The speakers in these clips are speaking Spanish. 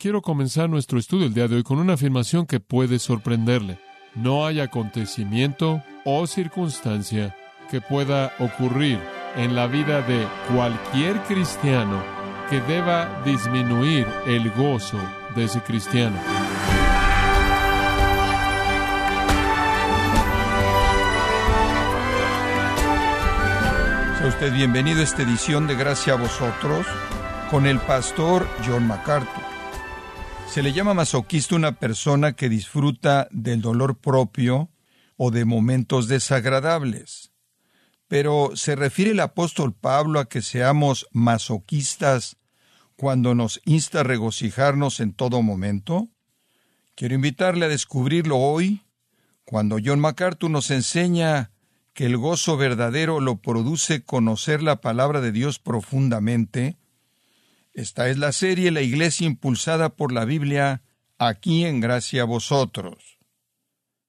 Quiero comenzar nuestro estudio el día de hoy con una afirmación que puede sorprenderle. No hay acontecimiento o circunstancia que pueda ocurrir en la vida de cualquier cristiano que deba disminuir el gozo de ese cristiano. Sea usted bienvenido a esta edición de Gracia a vosotros con el pastor John MacArthur. Se le llama masoquista una persona que disfruta del dolor propio o de momentos desagradables. Pero ¿se refiere el apóstol Pablo a que seamos masoquistas cuando nos insta a regocijarnos en todo momento? Quiero invitarle a descubrirlo hoy, cuando John MacArthur nos enseña que el gozo verdadero lo produce conocer la palabra de Dios profundamente. Esta es la serie La Iglesia impulsada por la Biblia, aquí en gracia a vosotros.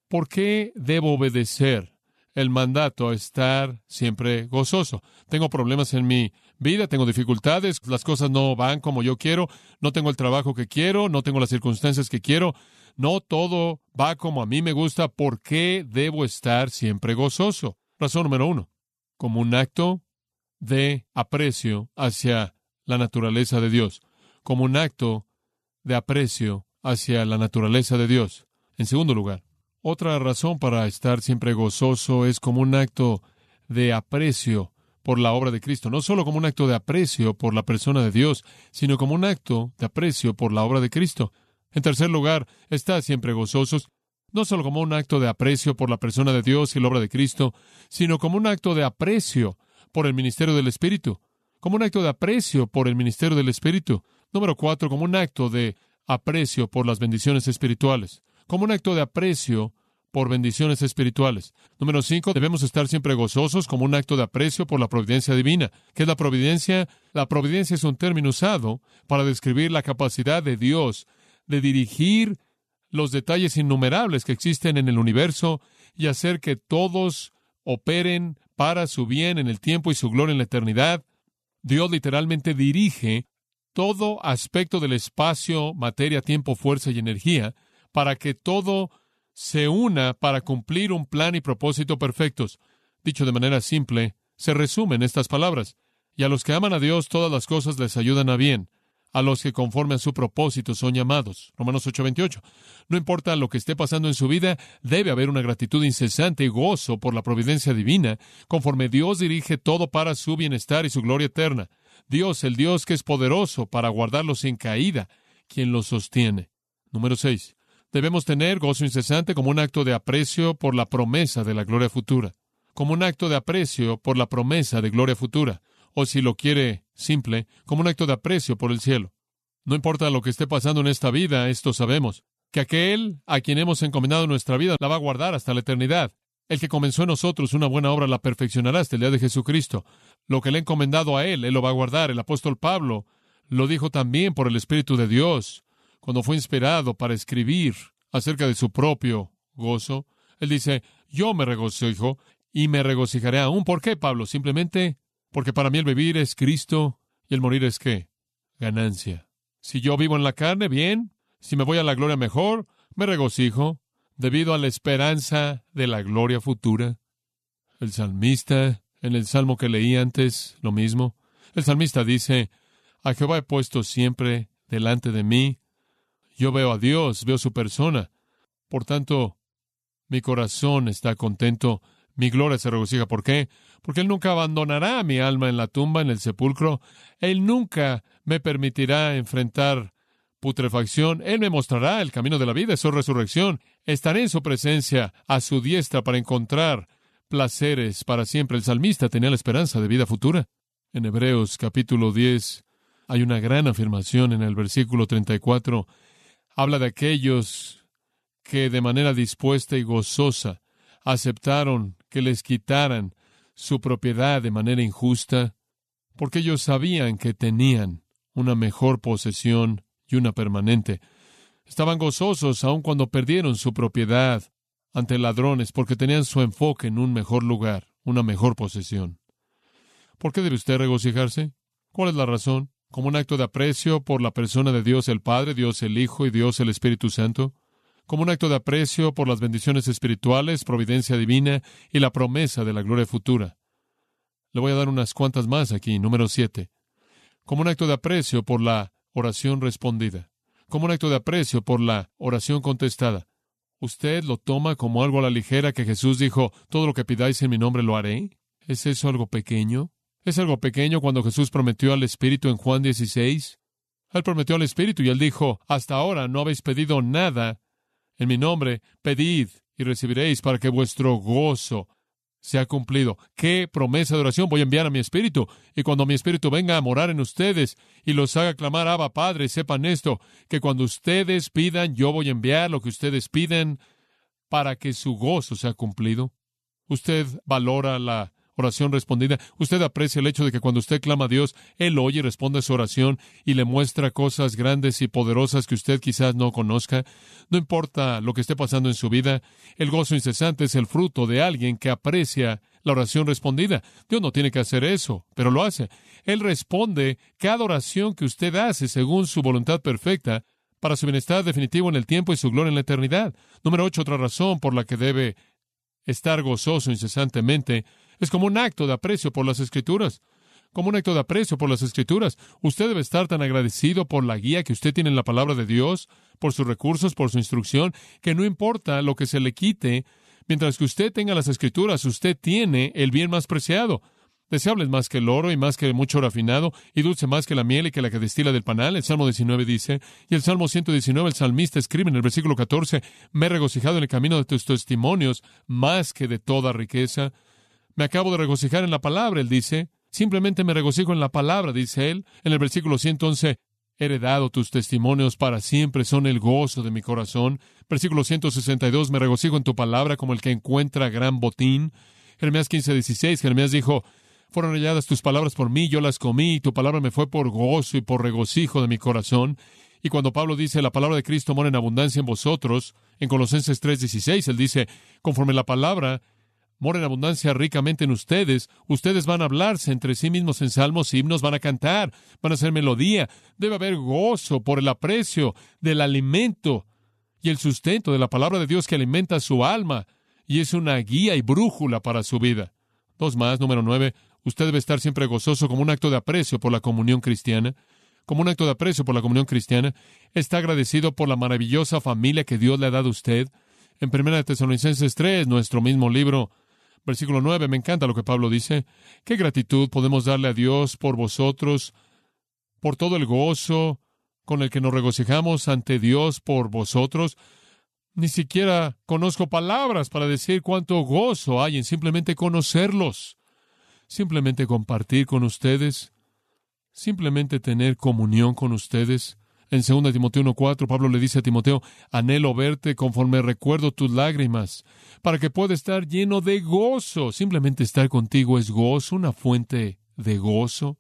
¿Por qué debo obedecer el mandato a estar siempre gozoso? Tengo problemas en mi vida, tengo dificultades, las cosas no van como yo quiero, no tengo el trabajo que quiero, no tengo las circunstancias que quiero, no todo va como a mí me gusta, ¿por qué debo estar siempre gozoso? Razón número uno, como un acto de aprecio hacia la naturaleza de Dios, como un acto de aprecio hacia la naturaleza de Dios. En segundo lugar, otra razón para estar siempre gozoso es como un acto de aprecio por la obra de Cristo, no solo como un acto de aprecio por la persona de Dios, sino como un acto de aprecio por la obra de Cristo. En tercer lugar, está siempre gozosos no solo como un acto de aprecio por la persona de Dios y la obra de Cristo, sino como un acto de aprecio por el ministerio del Espíritu, como un acto de aprecio por el ministerio del Espíritu. Número cuatro, como un acto de aprecio por las bendiciones espirituales, como un acto de aprecio por bendiciones espirituales. Número cinco, debemos estar siempre gozosos como un acto de aprecio por la providencia divina. ¿Qué es la providencia? La providencia es un término usado para describir la capacidad de Dios de dirigir los detalles innumerables que existen en el universo y hacer que todos operen para su bien en el tiempo y su gloria en la eternidad. Dios literalmente dirige todo aspecto del espacio, materia, tiempo, fuerza y energía para que todo se una para cumplir un plan y propósito perfectos. Dicho de manera simple, se resumen estas palabras. Y a los que aman a Dios todas las cosas les ayudan a bien a los que conforme a su propósito son llamados. Romanos 8:28. No importa lo que esté pasando en su vida, debe haber una gratitud incesante y gozo por la providencia divina, conforme Dios dirige todo para su bienestar y su gloria eterna. Dios, el Dios que es poderoso para guardarlos sin caída, quien los sostiene. Número 6. Debemos tener gozo incesante como un acto de aprecio por la promesa de la gloria futura, como un acto de aprecio por la promesa de gloria futura o si lo quiere simple, como un acto de aprecio por el cielo. No importa lo que esté pasando en esta vida, esto sabemos, que aquel a quien hemos encomendado nuestra vida la va a guardar hasta la eternidad. El que comenzó en nosotros una buena obra la perfeccionará hasta el día de Jesucristo. Lo que le ha encomendado a él, él lo va a guardar. El apóstol Pablo lo dijo también por el Espíritu de Dios, cuando fue inspirado para escribir acerca de su propio gozo. Él dice, yo me regocijo y me regocijaré aún. ¿Por qué, Pablo? Simplemente porque para mí el vivir es Cristo y el morir es qué? Ganancia. Si yo vivo en la carne, bien. Si me voy a la gloria mejor, me regocijo, debido a la esperanza de la gloria futura. El salmista, en el salmo que leí antes, lo mismo. El salmista dice, a Jehová he puesto siempre delante de mí. Yo veo a Dios, veo su persona. Por tanto, mi corazón está contento mi gloria se regocija. ¿Por qué? Porque Él nunca abandonará mi alma en la tumba, en el sepulcro. Él nunca me permitirá enfrentar putrefacción. Él me mostrará el camino de la vida, su resurrección. Estaré en su presencia, a su diestra, para encontrar placeres para siempre. El salmista tenía la esperanza de vida futura. En Hebreos capítulo 10 hay una gran afirmación en el versículo 34. Habla de aquellos que de manera dispuesta y gozosa aceptaron que les quitaran su propiedad de manera injusta, porque ellos sabían que tenían una mejor posesión y una permanente. Estaban gozosos aun cuando perdieron su propiedad ante ladrones, porque tenían su enfoque en un mejor lugar, una mejor posesión. ¿Por qué debe usted regocijarse? ¿Cuál es la razón? como un acto de aprecio por la persona de Dios el Padre, Dios el Hijo y Dios el Espíritu Santo, como un acto de aprecio por las bendiciones espirituales, providencia divina y la promesa de la gloria futura. Le voy a dar unas cuantas más aquí, número siete. Como un acto de aprecio por la oración respondida, como un acto de aprecio por la oración contestada. ¿Usted lo toma como algo a la ligera que Jesús dijo, todo lo que pidáis en mi nombre lo haré? ¿Es eso algo pequeño? ¿Es algo pequeño cuando Jesús prometió al Espíritu en Juan 16? Él prometió al Espíritu y él dijo, hasta ahora no habéis pedido nada en mi nombre, pedid y recibiréis para que vuestro gozo sea cumplido. ¿Qué promesa de oración voy a enviar a mi Espíritu? Y cuando mi Espíritu venga a morar en ustedes y los haga clamar, Abba Padre, sepan esto, que cuando ustedes pidan, yo voy a enviar lo que ustedes piden para que su gozo sea cumplido. Usted valora la oración respondida. Usted aprecia el hecho de que cuando usted clama a Dios, Él oye responde a su oración y le muestra cosas grandes y poderosas que usted quizás no conozca. No importa lo que esté pasando en su vida, el gozo incesante es el fruto de alguien que aprecia la oración respondida. Dios no tiene que hacer eso, pero lo hace. Él responde cada oración que usted hace según su voluntad perfecta para su bienestar definitivo en el tiempo y su gloria en la eternidad. Número ocho, otra razón por la que debe estar gozoso incesantemente es como un acto de aprecio por las escrituras. Como un acto de aprecio por las escrituras. Usted debe estar tan agradecido por la guía que usted tiene en la palabra de Dios, por sus recursos, por su instrucción, que no importa lo que se le quite, mientras que usted tenga las escrituras, usted tiene el bien más preciado. Deseable es más que el oro y más que mucho refinado y dulce más que la miel y que la que destila del panal. El Salmo 19 dice, y el Salmo 119, el salmista escribe en el versículo 14, me he regocijado en el camino de tus testimonios más que de toda riqueza. Me acabo de regocijar en la palabra, él dice. Simplemente me regocijo en la palabra, dice él. En el versículo 111, heredado tus testimonios para siempre, son el gozo de mi corazón. Versículo 162, me regocijo en tu palabra como el que encuentra gran botín. Jeremías 15, 16, Jeremías dijo, fueron halladas tus palabras por mí, yo las comí, y tu palabra me fue por gozo y por regocijo de mi corazón. Y cuando Pablo dice, la palabra de Cristo mora en abundancia en vosotros, en Colosenses 3, 16, él dice, conforme la palabra mora en abundancia ricamente en ustedes, ustedes van a hablarse entre sí mismos en salmos himnos, van a cantar, van a hacer melodía. Debe haber gozo por el aprecio del alimento y el sustento de la palabra de Dios que alimenta su alma y es una guía y brújula para su vida. Dos más, número nueve, usted debe estar siempre gozoso como un acto de aprecio por la comunión cristiana. Como un acto de aprecio por la comunión cristiana, está agradecido por la maravillosa familia que Dios le ha dado a usted. En 1 Tesalonicenses 3, nuestro mismo libro, Versículo 9, me encanta lo que Pablo dice. ¿Qué gratitud podemos darle a Dios por vosotros, por todo el gozo con el que nos regocijamos ante Dios por vosotros? Ni siquiera conozco palabras para decir cuánto gozo hay en simplemente conocerlos, simplemente compartir con ustedes, simplemente tener comunión con ustedes. En 2 Timoteo 1.4, Pablo le dice a Timoteo, anhelo verte conforme recuerdo tus lágrimas, para que pueda estar lleno de gozo. Simplemente estar contigo es gozo, una fuente de gozo.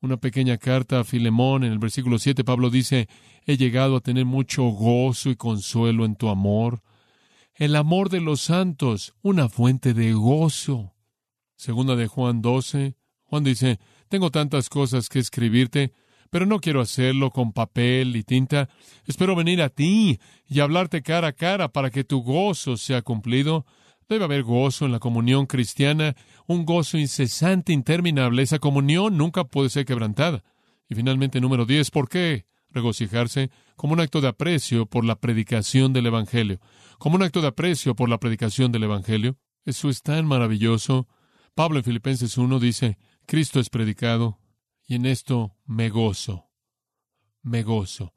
Una pequeña carta a Filemón, en el versículo 7, Pablo dice, he llegado a tener mucho gozo y consuelo en tu amor. El amor de los santos, una fuente de gozo. Segunda de Juan 12, Juan dice, tengo tantas cosas que escribirte, pero no quiero hacerlo con papel y tinta. Espero venir a ti y hablarte cara a cara para que tu gozo sea cumplido. Debe haber gozo en la comunión cristiana, un gozo incesante, interminable. Esa comunión nunca puede ser quebrantada. Y finalmente, número diez, ¿por qué regocijarse? Como un acto de aprecio por la predicación del Evangelio. Como un acto de aprecio por la predicación del Evangelio. Eso es tan maravilloso. Pablo en Filipenses 1 dice, Cristo es predicado, y en esto me gozo, me gozo.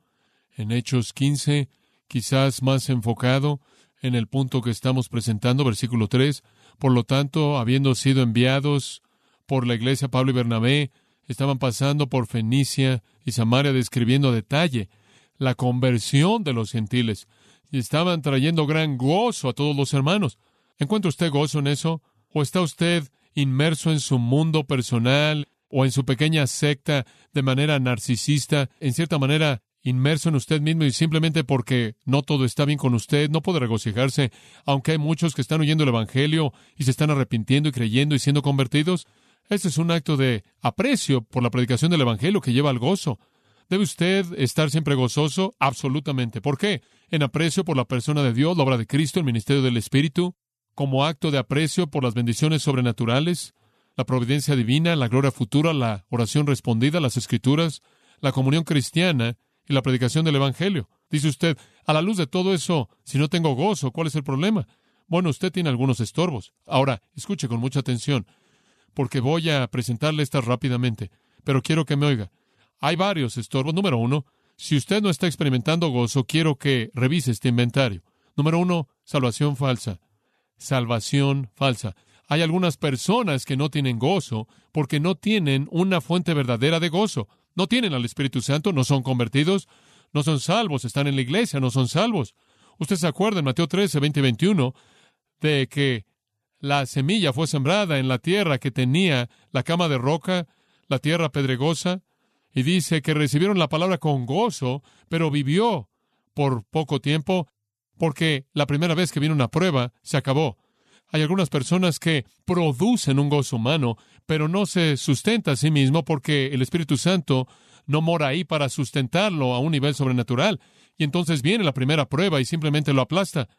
En Hechos 15, quizás más enfocado en el punto que estamos presentando, versículo 3, por lo tanto, habiendo sido enviados por la iglesia Pablo y Bernabé, estaban pasando por Fenicia y Samaria describiendo a detalle la conversión de los gentiles y estaban trayendo gran gozo a todos los hermanos. ¿Encuentra usted gozo en eso? ¿O está usted inmerso en su mundo personal o en su pequeña secta de manera narcisista, en cierta manera inmerso en usted mismo y simplemente porque no todo está bien con usted, no puede regocijarse, aunque hay muchos que están oyendo el Evangelio y se están arrepintiendo y creyendo y siendo convertidos. Este es un acto de aprecio por la predicación del Evangelio que lleva al gozo. ¿Debe usted estar siempre gozoso? Absolutamente. ¿Por qué? En aprecio por la persona de Dios, la obra de Cristo, el ministerio del Espíritu, como acto de aprecio por las bendiciones sobrenaturales, la providencia divina, la gloria futura, la oración respondida, las escrituras, la comunión cristiana y la predicación del Evangelio. Dice usted, a la luz de todo eso, si no tengo gozo, ¿cuál es el problema? Bueno, usted tiene algunos estorbos. Ahora, escuche con mucha atención, porque voy a presentarle estas rápidamente, pero quiero que me oiga. Hay varios estorbos. Número uno, si usted no está experimentando gozo, quiero que revise este inventario. Número uno, salvación falsa. Salvación falsa. Hay algunas personas que no tienen gozo porque no tienen una fuente verdadera de gozo. No tienen al Espíritu Santo, no son convertidos, no son salvos, están en la iglesia, no son salvos. Usted se acuerda en Mateo 13, 20 y 21 de que la semilla fue sembrada en la tierra que tenía la cama de roca, la tierra pedregosa, y dice que recibieron la palabra con gozo, pero vivió por poco tiempo, porque la primera vez que vino una prueba se acabó. Hay algunas personas que producen un gozo humano, pero no se sustenta a sí mismo porque el Espíritu Santo no mora ahí para sustentarlo a un nivel sobrenatural. Y entonces viene la primera prueba y simplemente lo aplasta.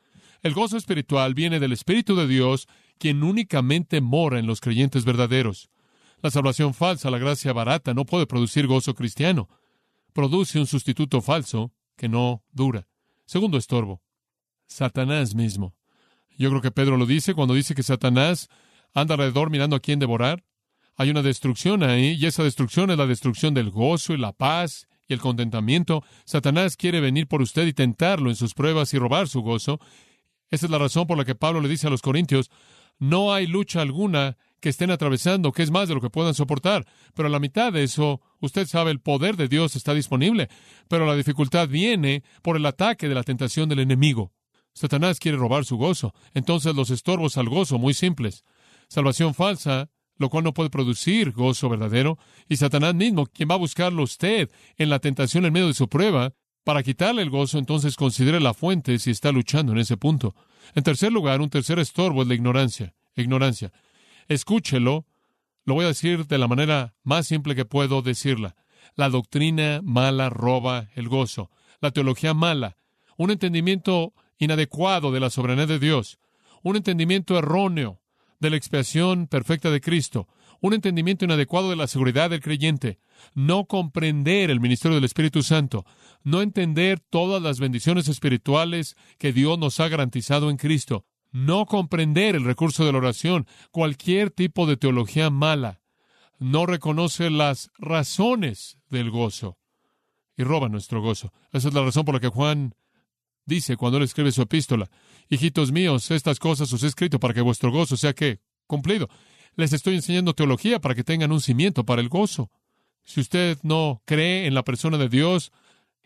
El gozo espiritual viene del Espíritu de Dios, quien únicamente mora en los creyentes verdaderos. La salvación falsa, la gracia barata, no puede producir gozo cristiano. Produce un sustituto falso que no dura. Segundo estorbo. Satanás mismo. Yo creo que Pedro lo dice cuando dice que Satanás anda alrededor mirando a quién devorar. Hay una destrucción ahí, y esa destrucción es la destrucción del gozo y la paz y el contentamiento. Satanás quiere venir por usted y tentarlo en sus pruebas y robar su gozo. Esa es la razón por la que Pablo le dice a los Corintios, no hay lucha alguna que estén atravesando, que es más de lo que puedan soportar. Pero a la mitad de eso, usted sabe, el poder de Dios está disponible. Pero la dificultad viene por el ataque de la tentación del enemigo. Satanás quiere robar su gozo. Entonces los estorbos al gozo, muy simples. Salvación falsa, lo cual no puede producir gozo verdadero. Y Satanás mismo, quien va a buscarlo usted en la tentación en medio de su prueba, para quitarle el gozo, entonces considere la fuente si está luchando en ese punto. En tercer lugar, un tercer estorbo es la ignorancia. Ignorancia. Escúchelo, lo voy a decir de la manera más simple que puedo decirla. La doctrina mala roba el gozo. La teología mala. Un entendimiento inadecuado de la soberanía de Dios. Un entendimiento erróneo de la expiación perfecta de Cristo. Un entendimiento inadecuado de la seguridad del creyente. No comprender el ministerio del Espíritu Santo. No entender todas las bendiciones espirituales que Dios nos ha garantizado en Cristo no comprender el recurso de la oración, cualquier tipo de teología mala, no reconoce las razones del gozo y roba nuestro gozo. Esa es la razón por la que Juan dice cuando él escribe su epístola, hijitos míos, estas cosas os he escrito para que vuestro gozo sea que cumplido. Les estoy enseñando teología para que tengan un cimiento para el gozo. Si usted no cree en la persona de Dios,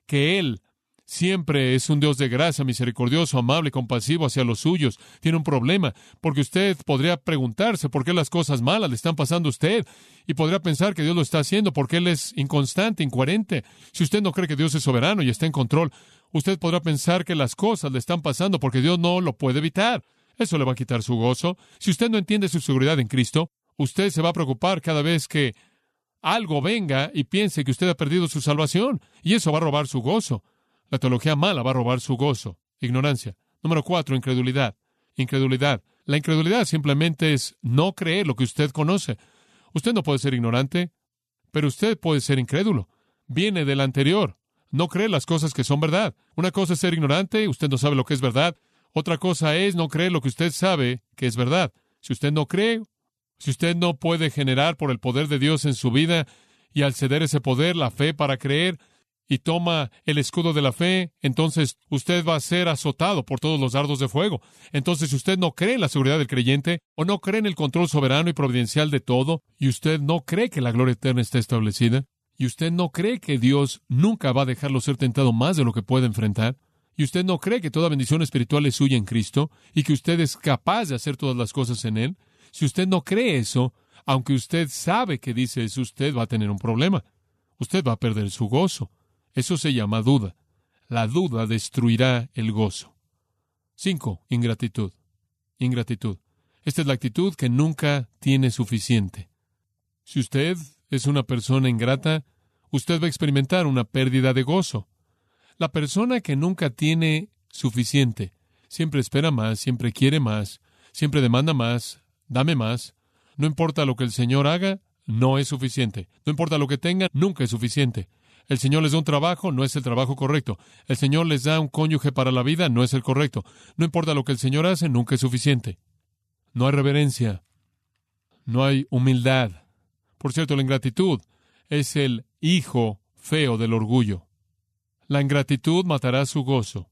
que Él Siempre es un Dios de gracia, misericordioso, amable, compasivo hacia los suyos. Tiene un problema, porque usted podría preguntarse por qué las cosas malas le están pasando a usted, y podría pensar que Dios lo está haciendo porque Él es inconstante, incoherente. Si usted no cree que Dios es soberano y está en control, usted podrá pensar que las cosas le están pasando porque Dios no lo puede evitar. Eso le va a quitar su gozo. Si usted no entiende su seguridad en Cristo, usted se va a preocupar cada vez que algo venga y piense que usted ha perdido su salvación, y eso va a robar su gozo. La teología mala va a robar su gozo. Ignorancia. Número cuatro, incredulidad. Incredulidad. La incredulidad simplemente es no creer lo que usted conoce. Usted no puede ser ignorante, pero usted puede ser incrédulo. Viene del anterior. No cree las cosas que son verdad. Una cosa es ser ignorante, usted no sabe lo que es verdad. Otra cosa es no creer lo que usted sabe que es verdad. Si usted no cree, si usted no puede generar por el poder de Dios en su vida y al ceder ese poder, la fe para creer, y toma el escudo de la fe, entonces usted va a ser azotado por todos los dardos de fuego. Entonces, si usted no cree en la seguridad del creyente, o no cree en el control soberano y providencial de todo, y usted no cree que la gloria eterna está establecida, y usted no cree que Dios nunca va a dejarlo ser tentado más de lo que puede enfrentar, y usted no cree que toda bendición espiritual es suya en Cristo, y que usted es capaz de hacer todas las cosas en Él, si usted no cree eso, aunque usted sabe que dice eso, usted va a tener un problema. Usted va a perder su gozo. Eso se llama duda. La duda destruirá el gozo. 5. Ingratitud. Ingratitud. Esta es la actitud que nunca tiene suficiente. Si usted es una persona ingrata, usted va a experimentar una pérdida de gozo. La persona que nunca tiene suficiente, siempre espera más, siempre quiere más, siempre demanda más, dame más. No importa lo que el Señor haga, no es suficiente. No importa lo que tenga, nunca es suficiente. El Señor les da un trabajo, no es el trabajo correcto. El Señor les da un cónyuge para la vida, no es el correcto. No importa lo que el Señor hace, nunca es suficiente. No hay reverencia. No hay humildad. Por cierto, la ingratitud es el hijo feo del orgullo. La ingratitud matará su gozo,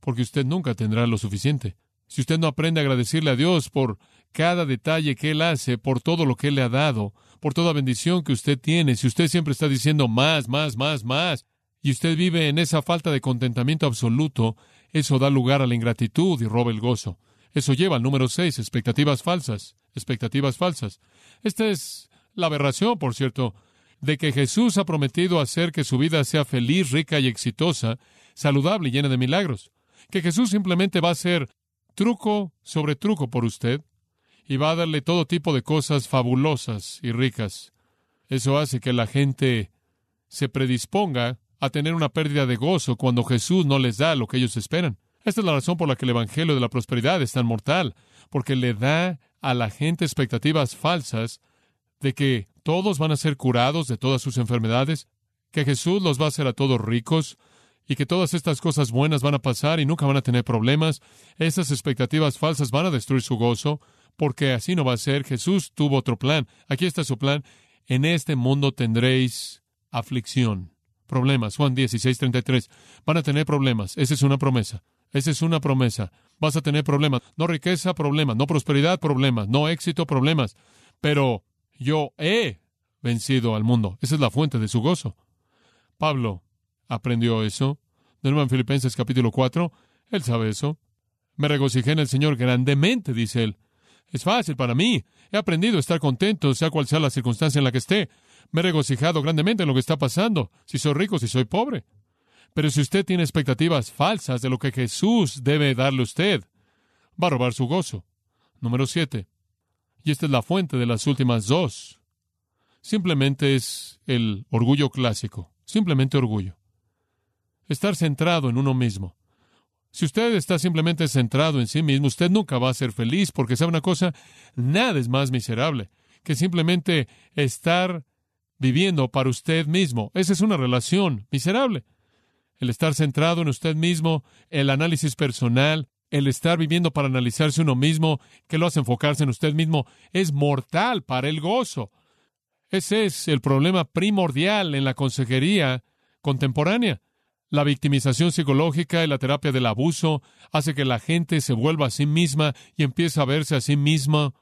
porque usted nunca tendrá lo suficiente. Si usted no aprende a agradecerle a Dios por cada detalle que Él hace, por todo lo que Él le ha dado, por toda bendición que usted tiene, si usted siempre está diciendo más, más, más, más, y usted vive en esa falta de contentamiento absoluto, eso da lugar a la ingratitud y roba el gozo. Eso lleva al número seis, expectativas falsas, expectativas falsas. Esta es la aberración, por cierto, de que Jesús ha prometido hacer que su vida sea feliz, rica y exitosa, saludable y llena de milagros. Que Jesús simplemente va a hacer truco sobre truco por usted y va a darle todo tipo de cosas fabulosas y ricas. Eso hace que la gente se predisponga a tener una pérdida de gozo cuando Jesús no les da lo que ellos esperan. Esta es la razón por la que el Evangelio de la Prosperidad es tan mortal, porque le da a la gente expectativas falsas de que todos van a ser curados de todas sus enfermedades, que Jesús los va a hacer a todos ricos, y que todas estas cosas buenas van a pasar y nunca van a tener problemas. Esas expectativas falsas van a destruir su gozo, porque así no va a ser. Jesús tuvo otro plan. Aquí está su plan. En este mundo tendréis aflicción, problemas. Juan 16, 33. Van a tener problemas. Esa es una promesa. Esa es una promesa. Vas a tener problemas. No riqueza, problemas. No prosperidad, problemas. No éxito, problemas. Pero yo he vencido al mundo. Esa es la fuente de su gozo. Pablo aprendió eso. De en Filipenses capítulo 4, él sabe eso. Me regocijé en el Señor grandemente, dice él. Es fácil para mí. He aprendido a estar contento, sea cual sea la circunstancia en la que esté. Me he regocijado grandemente en lo que está pasando, si soy rico, si soy pobre. Pero si usted tiene expectativas falsas de lo que Jesús debe darle a usted, va a robar su gozo. Número siete. Y esta es la fuente de las últimas dos. Simplemente es el orgullo clásico. Simplemente orgullo. Estar centrado en uno mismo. Si usted está simplemente centrado en sí mismo, usted nunca va a ser feliz, porque sabe una cosa, nada es más miserable que simplemente estar viviendo para usted mismo. Esa es una relación miserable el estar centrado en usted mismo, el análisis personal, el estar viviendo para analizarse uno mismo, que lo hace enfocarse en usted mismo, es mortal para el gozo. Ese es el problema primordial en la consejería contemporánea. La victimización psicológica y la terapia del abuso hace que la gente se vuelva a sí misma y empiece a verse a sí misma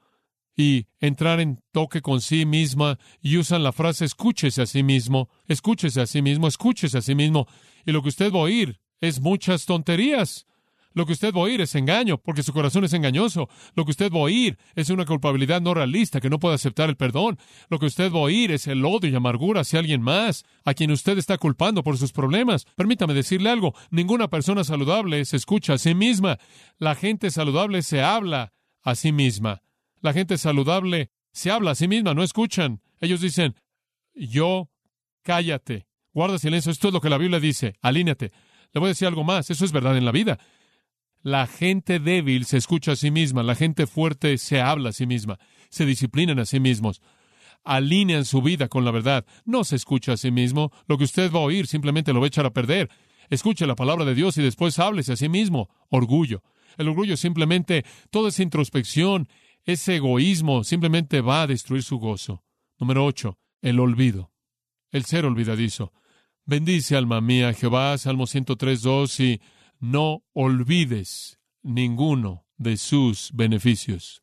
y entrar en toque con sí misma y usan la frase escúchese a sí mismo, escúchese a sí mismo, escúchese a sí mismo. Y lo que usted va a oír es muchas tonterías. Lo que usted va a oír es engaño, porque su corazón es engañoso. Lo que usted va a oír es una culpabilidad no realista que no puede aceptar el perdón. Lo que usted va a oír es el odio y amargura hacia alguien más, a quien usted está culpando por sus problemas. Permítame decirle algo, ninguna persona saludable se escucha a sí misma. La gente saludable se habla a sí misma. La gente saludable se habla a sí misma, no escuchan. Ellos dicen, yo, cállate, guarda silencio. Esto es lo que la Biblia dice, alíneate. Le voy a decir algo más, eso es verdad en la vida. La gente débil se escucha a sí misma, la gente fuerte se habla a sí misma, se disciplinan a sí mismos, alinean su vida con la verdad. No se escucha a sí mismo, lo que usted va a oír simplemente lo va a echar a perder. Escuche la palabra de Dios y después háblese a sí mismo. Orgullo. El orgullo simplemente, toda esa introspección, ese egoísmo simplemente va a destruir su gozo. Número ocho, el olvido. El ser olvidadizo. Bendice, alma mía, Jehová, Salmo 103, 2, y no olvides ninguno de sus beneficios.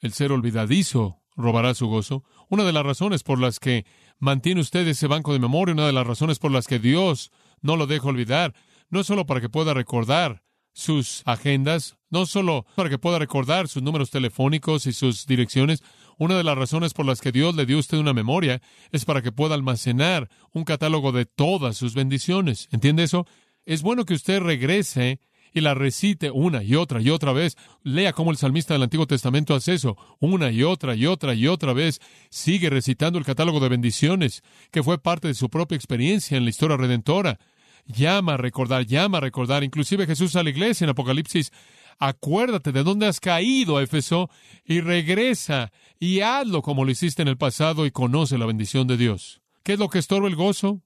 El ser olvidadizo robará su gozo. Una de las razones por las que mantiene usted ese banco de memoria, una de las razones por las que Dios no lo deja olvidar, no es solo para que pueda recordar sus agendas, no solo para que pueda recordar sus números telefónicos y sus direcciones, una de las razones por las que Dios le dio a usted una memoria es para que pueda almacenar un catálogo de todas sus bendiciones. ¿Entiende eso? Es bueno que usted regrese y la recite una y otra y otra vez. Lea cómo el salmista del Antiguo Testamento hace eso, una y otra y otra y otra vez. Sigue recitando el catálogo de bendiciones, que fue parte de su propia experiencia en la historia redentora. Llama a recordar, llama a recordar. Inclusive Jesús a la iglesia en Apocalipsis. Acuérdate de dónde has caído, Éfeso, y regresa y hazlo como lo hiciste en el pasado y conoce la bendición de Dios. ¿Qué es lo que estorba el gozo?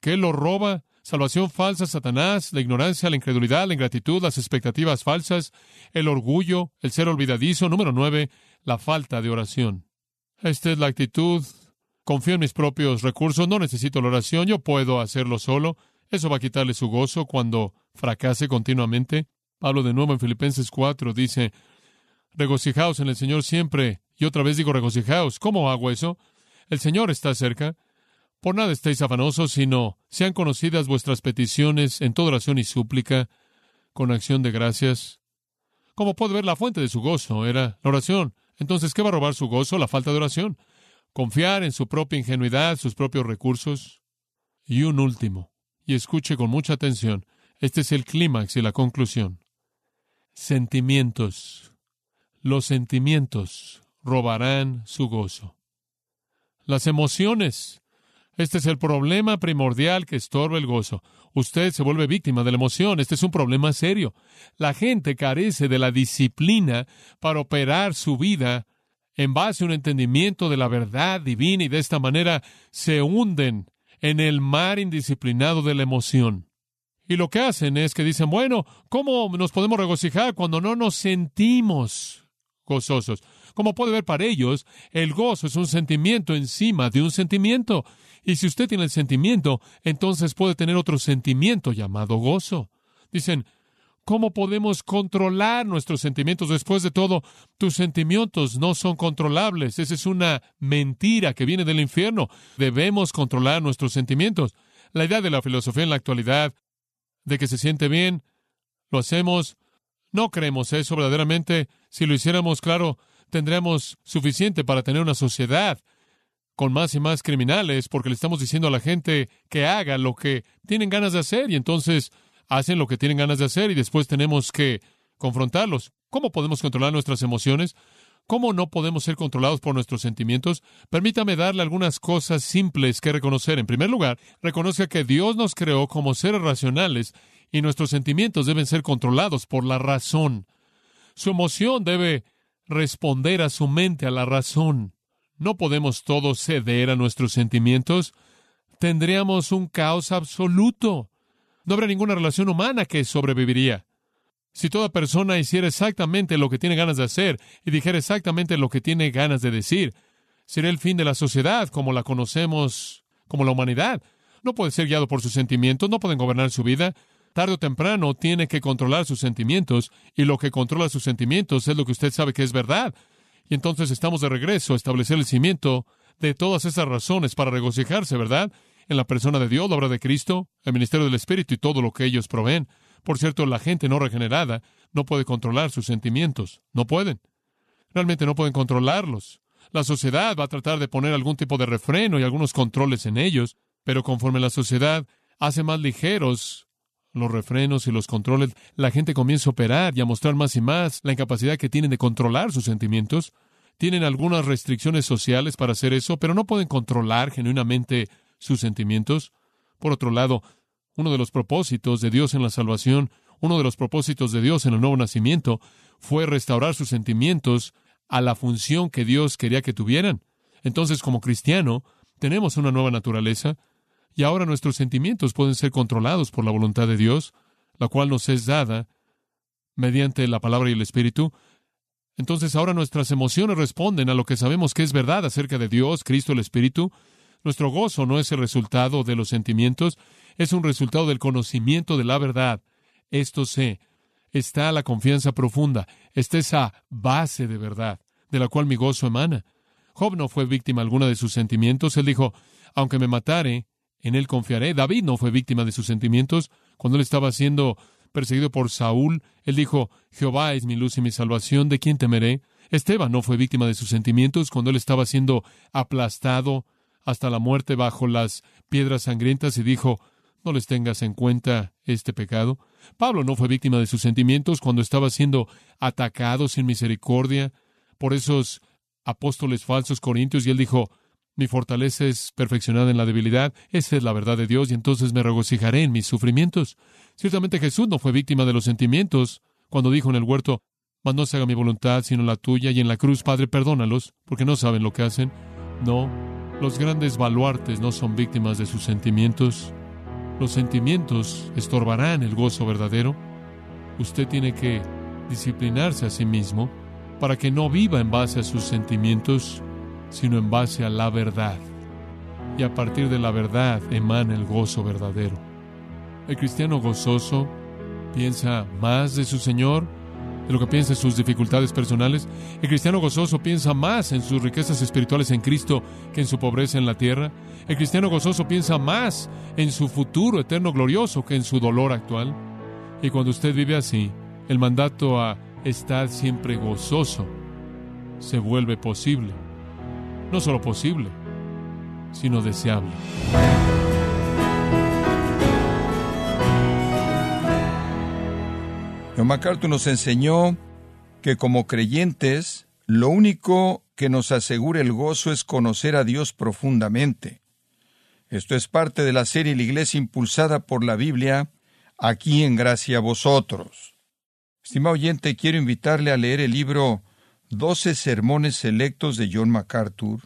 ¿Qué lo roba? Salvación falsa, Satanás, la ignorancia, la incredulidad, la ingratitud, las expectativas falsas, el orgullo, el ser olvidadizo. Número nueve, la falta de oración. Esta es la actitud. Confío en mis propios recursos, no necesito la oración, yo puedo hacerlo solo. Eso va a quitarle su gozo cuando fracase continuamente. Pablo de nuevo en Filipenses 4 dice, regocijaos en el Señor siempre. Y otra vez digo regocijaos. ¿Cómo hago eso? El Señor está cerca. Por nada estéis afanosos, sino sean conocidas vuestras peticiones en toda oración y súplica, con acción de gracias. Como puede ver, la fuente de su gozo era la oración. Entonces, ¿qué va a robar su gozo? La falta de oración. Confiar en su propia ingenuidad, sus propios recursos. Y un último, y escuche con mucha atención, este es el clímax y la conclusión. Sentimientos. Los sentimientos robarán su gozo. Las emociones este es el problema primordial que estorba el gozo. Usted se vuelve víctima de la emoción. Este es un problema serio. La gente carece de la disciplina para operar su vida en base a un entendimiento de la verdad divina y de esta manera se hunden en el mar indisciplinado de la emoción. Y lo que hacen es que dicen, bueno, ¿cómo nos podemos regocijar cuando no nos sentimos gozosos? Como puede ver para ellos, el gozo es un sentimiento encima de un sentimiento. Y si usted tiene el sentimiento, entonces puede tener otro sentimiento llamado gozo. Dicen, ¿cómo podemos controlar nuestros sentimientos? Después de todo, tus sentimientos no son controlables. Esa es una mentira que viene del infierno. Debemos controlar nuestros sentimientos. La idea de la filosofía en la actualidad, de que se siente bien, lo hacemos, no creemos eso verdaderamente. Si lo hiciéramos, claro, tendríamos suficiente para tener una sociedad con más y más criminales porque le estamos diciendo a la gente que haga lo que tienen ganas de hacer y entonces hacen lo que tienen ganas de hacer y después tenemos que confrontarlos. ¿Cómo podemos controlar nuestras emociones? ¿Cómo no podemos ser controlados por nuestros sentimientos? Permítame darle algunas cosas simples que reconocer. En primer lugar, reconozca que Dios nos creó como seres racionales y nuestros sentimientos deben ser controlados por la razón. Su emoción debe responder a su mente, a la razón. No podemos todos ceder a nuestros sentimientos. Tendríamos un caos absoluto. No habrá ninguna relación humana que sobreviviría. Si toda persona hiciera exactamente lo que tiene ganas de hacer y dijera exactamente lo que tiene ganas de decir, sería el fin de la sociedad como la conocemos, como la humanidad. No puede ser guiado por sus sentimientos, no pueden gobernar su vida. Tarde o temprano tiene que controlar sus sentimientos y lo que controla sus sentimientos es lo que usted sabe que es verdad. Y entonces estamos de regreso a establecer el cimiento de todas esas razones para regocijarse, ¿verdad? En la persona de Dios, la obra de Cristo, el ministerio del Espíritu y todo lo que ellos proveen. Por cierto, la gente no regenerada no puede controlar sus sentimientos. No pueden. Realmente no pueden controlarlos. La sociedad va a tratar de poner algún tipo de refreno y algunos controles en ellos, pero conforme la sociedad hace más ligeros los refrenos y los controles, la gente comienza a operar y a mostrar más y más la incapacidad que tienen de controlar sus sentimientos. Tienen algunas restricciones sociales para hacer eso, pero no pueden controlar genuinamente sus sentimientos. Por otro lado, uno de los propósitos de Dios en la salvación, uno de los propósitos de Dios en el nuevo nacimiento, fue restaurar sus sentimientos a la función que Dios quería que tuvieran. Entonces, como cristiano, tenemos una nueva naturaleza, y ahora nuestros sentimientos pueden ser controlados por la voluntad de Dios, la cual nos es dada mediante la palabra y el Espíritu. Entonces ahora nuestras emociones responden a lo que sabemos que es verdad acerca de Dios, Cristo, el Espíritu. Nuestro gozo no es el resultado de los sentimientos, es un resultado del conocimiento de la verdad. Esto sé, está la confianza profunda, está esa base de verdad, de la cual mi gozo emana. Job no fue víctima alguna de sus sentimientos, él dijo, aunque me matare, en él confiaré. David no fue víctima de sus sentimientos. Cuando él estaba siendo perseguido por Saúl, él dijo, Jehová es mi luz y mi salvación, ¿de quién temeré? Esteban no fue víctima de sus sentimientos cuando él estaba siendo aplastado hasta la muerte bajo las piedras sangrientas y dijo, no les tengas en cuenta este pecado. Pablo no fue víctima de sus sentimientos cuando estaba siendo atacado sin misericordia por esos apóstoles falsos corintios y él dijo, mi fortaleza es perfeccionada en la debilidad, esa es la verdad de Dios y entonces me regocijaré en mis sufrimientos. Ciertamente Jesús no fue víctima de los sentimientos cuando dijo en el huerto, mas no se haga mi voluntad sino la tuya y en la cruz, Padre, perdónalos, porque no saben lo que hacen. No, los grandes baluartes no son víctimas de sus sentimientos. Los sentimientos estorbarán el gozo verdadero. Usted tiene que disciplinarse a sí mismo para que no viva en base a sus sentimientos, sino en base a la verdad. Y a partir de la verdad emana el gozo verdadero. El cristiano gozoso piensa más de su Señor de lo que piensa en sus dificultades personales. El cristiano gozoso piensa más en sus riquezas espirituales en Cristo que en su pobreza en la tierra. El cristiano gozoso piensa más en su futuro eterno glorioso que en su dolor actual. Y cuando usted vive así, el mandato a estar siempre gozoso se vuelve posible. No solo posible, sino deseable. John MacArthur nos enseñó que como creyentes, lo único que nos asegura el gozo es conocer a Dios profundamente. Esto es parte de la serie La Iglesia impulsada por la Biblia, aquí en Gracia a vosotros. Estimado oyente, quiero invitarle a leer el libro Doce Sermones Selectos de John MacArthur.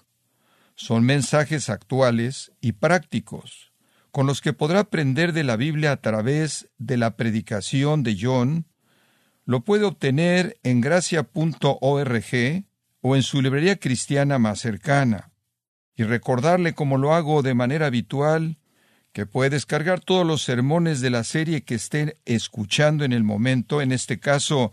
Son mensajes actuales y prácticos, con los que podrá aprender de la Biblia a través de la predicación de John lo puede obtener en gracia.org o en su librería cristiana más cercana. Y recordarle, como lo hago de manera habitual, que puede descargar todos los sermones de la serie que estén escuchando en el momento, en este caso,